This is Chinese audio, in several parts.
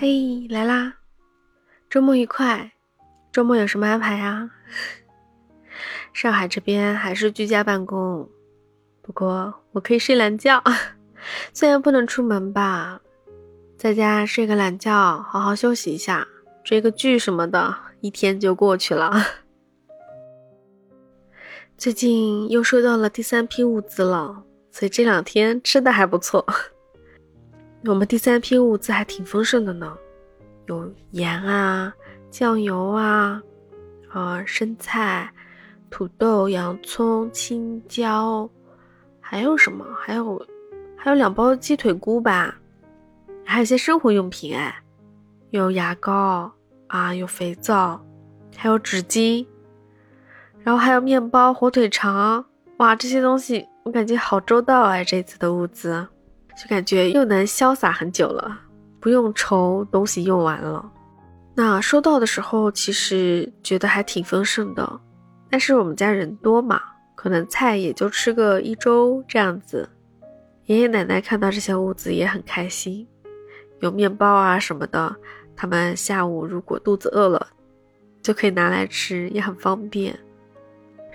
嘿，来啦！周末愉快！周末有什么安排呀？上海这边还是居家办公，不过我可以睡懒觉，虽然不能出门吧，在家睡个懒觉，好好休息一下，追个剧什么的，一天就过去了。最近又收到了第三批物资了，所以这两天吃的还不错。我们第三批物资还挺丰盛的呢，有盐啊、酱油啊、啊生菜、土豆、洋葱、青椒，还有什么？还有还有两包鸡腿菇吧，还有些生活用品哎，有牙膏啊，有肥皂，还有纸巾，然后还有面包、火腿肠，哇，这些东西我感觉好周到哎，这次的物资。就感觉又能潇洒很久了，不用愁东西用完了。那收到的时候，其实觉得还挺丰盛的，但是我们家人多嘛，可能菜也就吃个一周这样子。爷爷奶奶看到这些物资也很开心，有面包啊什么的，他们下午如果肚子饿了，就可以拿来吃，也很方便。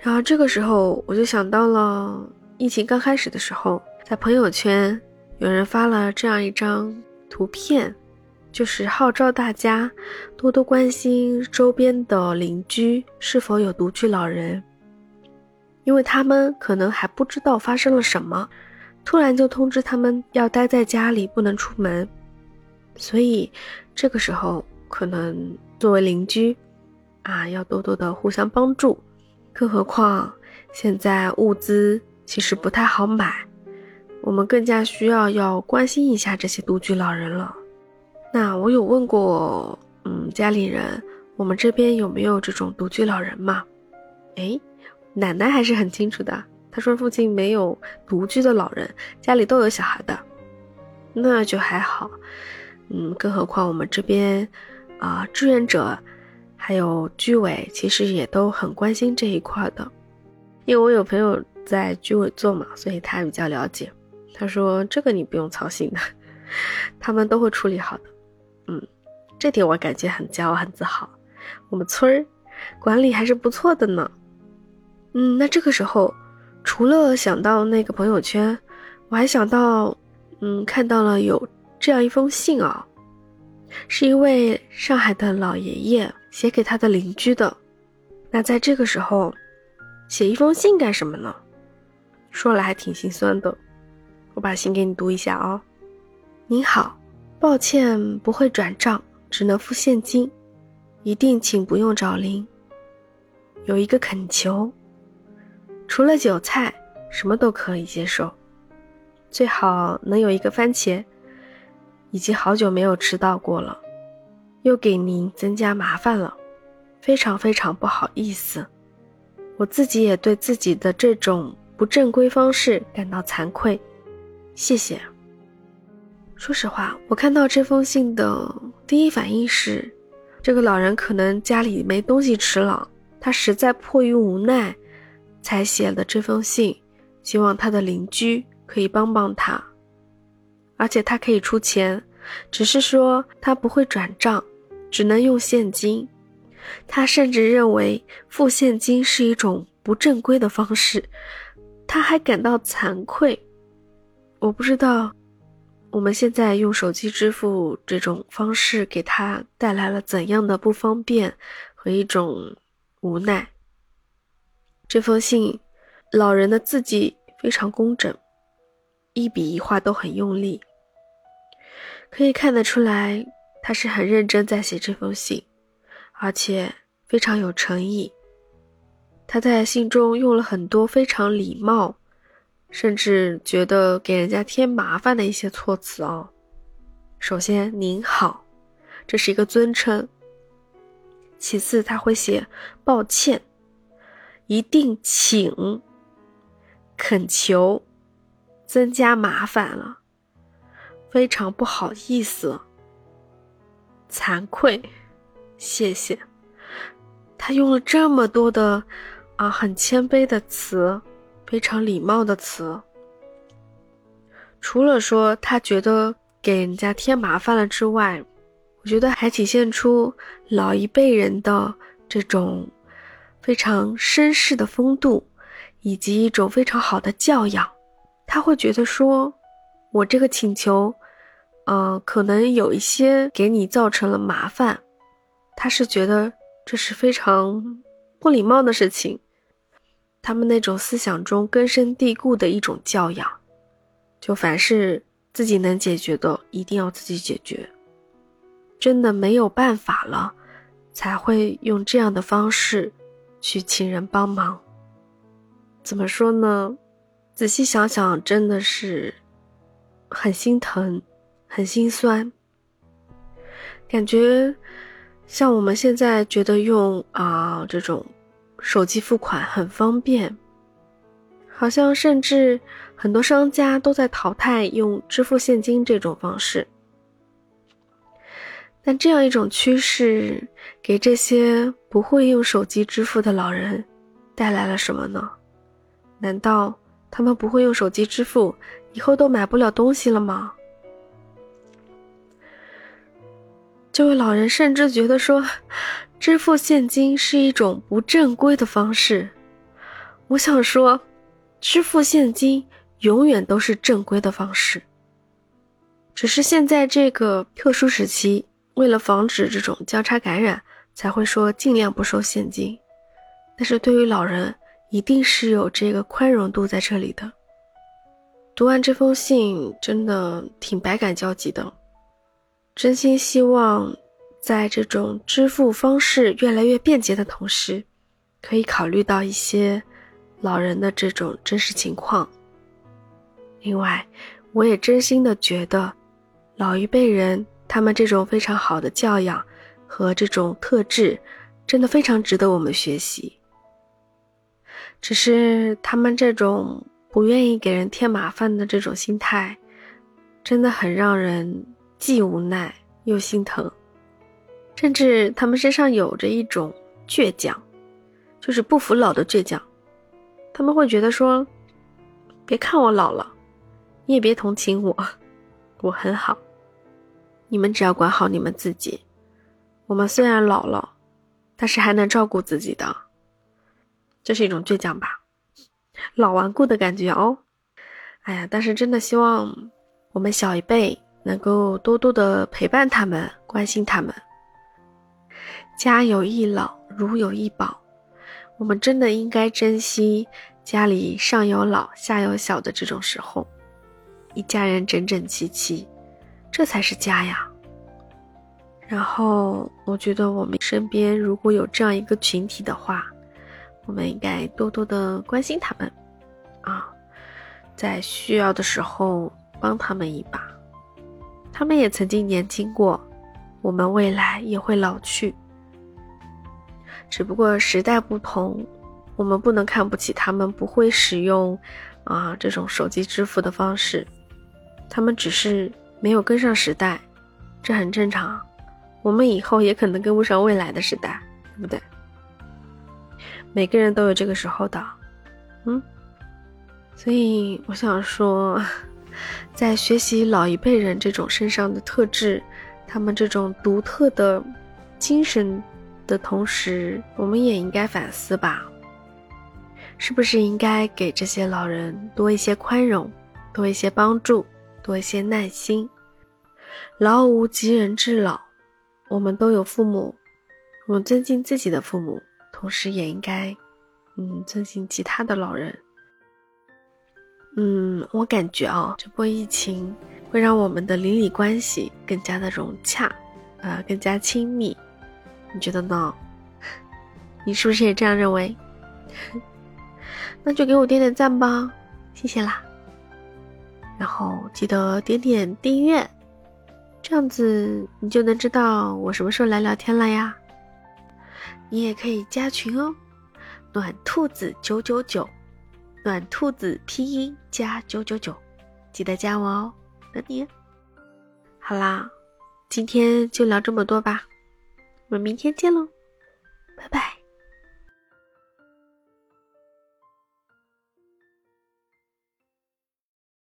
然后这个时候我就想到了疫情刚开始的时候，在朋友圈。有人发了这样一张图片，就是号召大家多多关心周边的邻居是否有独居老人，因为他们可能还不知道发生了什么，突然就通知他们要待在家里不能出门，所以这个时候可能作为邻居，啊，要多多的互相帮助，更何况现在物资其实不太好买。我们更加需要要关心一下这些独居老人了。那我有问过，嗯，家里人，我们这边有没有这种独居老人嘛？哎，奶奶还是很清楚的。她说附近没有独居的老人，家里都有小孩的，那就还好。嗯，更何况我们这边啊，志愿者还有居委其实也都很关心这一块的，因为我有朋友在居委做嘛，所以他比较了解。他说：“这个你不用操心的，他们都会处理好的。”嗯，这点我感觉很骄傲、很自豪。我们村儿管理还是不错的呢。嗯，那这个时候，除了想到那个朋友圈，我还想到，嗯，看到了有这样一封信啊，是一位上海的老爷爷写给他的邻居的。那在这个时候，写一封信干什么呢？说来还挺心酸的。我把信给你读一下啊。您好，抱歉不会转账，只能付现金，一定请不用找零。有一个恳求，除了韭菜，什么都可以接受，最好能有一个番茄，已经好久没有吃到过了，又给您增加麻烦了，非常非常不好意思。我自己也对自己的这种不正规方式感到惭愧。谢谢。说实话，我看到这封信的第一反应是，这个老人可能家里没东西吃了，他实在迫于无奈，才写了这封信，希望他的邻居可以帮帮他，而且他可以出钱，只是说他不会转账，只能用现金。他甚至认为付现金是一种不正规的方式，他还感到惭愧。我不知道，我们现在用手机支付这种方式给他带来了怎样的不方便和一种无奈。这封信，老人的字迹非常工整，一笔一画都很用力，可以看得出来他是很认真在写这封信，而且非常有诚意。他在信中用了很多非常礼貌。甚至觉得给人家添麻烦的一些措辞哦。首先，您好，这是一个尊称。其次，他会写抱歉，一定请，恳求，增加麻烦了，非常不好意思，惭愧，谢谢。他用了这么多的啊，很谦卑的词。非常礼貌的词，除了说他觉得给人家添麻烦了之外，我觉得还体现出老一辈人的这种非常绅士的风度，以及一种非常好的教养。他会觉得说，我这个请求，呃，可能有一些给你造成了麻烦，他是觉得这是非常不礼貌的事情。他们那种思想中根深蒂固的一种教养，就凡是自己能解决的，一定要自己解决。真的没有办法了，才会用这样的方式去请人帮忙。怎么说呢？仔细想想，真的是很心疼，很心酸。感觉像我们现在觉得用啊这种手机付款很方便，好像甚至很多商家都在淘汰用支付现金这种方式。但这样一种趋势，给这些不会用手机支付的老人带来了什么呢？难道他们不会用手机支付，以后都买不了东西了吗？这位老人甚至觉得说，支付现金是一种不正规的方式。我想说，支付现金永远都是正规的方式，只是现在这个特殊时期。为了防止这种交叉感染，才会说尽量不收现金。但是对于老人，一定是有这个宽容度在这里的。读完这封信，真的挺百感交集的。真心希望，在这种支付方式越来越便捷的同时，可以考虑到一些老人的这种真实情况。另外，我也真心的觉得，老一辈人。他们这种非常好的教养和这种特质，真的非常值得我们学习。只是他们这种不愿意给人添麻烦的这种心态，真的很让人既无奈又心疼。甚至他们身上有着一种倔强，就是不服老的倔强。他们会觉得说：“别看我老了，你也别同情我，我很好。”你们只要管好你们自己。我们虽然老了，但是还能照顾自己的，这是一种倔强吧，老顽固的感觉哦。哎呀，但是真的希望我们小一辈能够多多的陪伴他们，关心他们。家有一老，如有一宝，我们真的应该珍惜家里上有老下有小的这种时候，一家人整整齐齐。这才是家呀。然后我觉得我们身边如果有这样一个群体的话，我们应该多多的关心他们，啊，在需要的时候帮他们一把。他们也曾经年轻过，我们未来也会老去。只不过时代不同，我们不能看不起他们不会使用啊这种手机支付的方式，他们只是。没有跟上时代，这很正常。我们以后也可能跟不上未来的时代，对不对？每个人都有这个时候的，嗯。所以我想说，在学习老一辈人这种身上的特质，他们这种独特的精神的同时，我们也应该反思吧，是不是应该给这些老人多一些宽容，多一些帮助，多一些耐心。老无及人之老，我们都有父母，我们尊敬自己的父母，同时也应该，嗯，尊敬其他的老人。嗯，我感觉啊，这波疫情会让我们的邻里关系更加的融洽，呃，更加亲密。你觉得呢？你是不是也这样认为？那就给我点点赞吧，谢谢啦。然后记得点点订阅。这样子你就能知道我什么时候来聊天了呀。你也可以加群哦，暖兔子九九九，暖兔子拼音加九九九，记得加我哦，等你。好啦，今天就聊这么多吧，我们明天见喽，拜拜。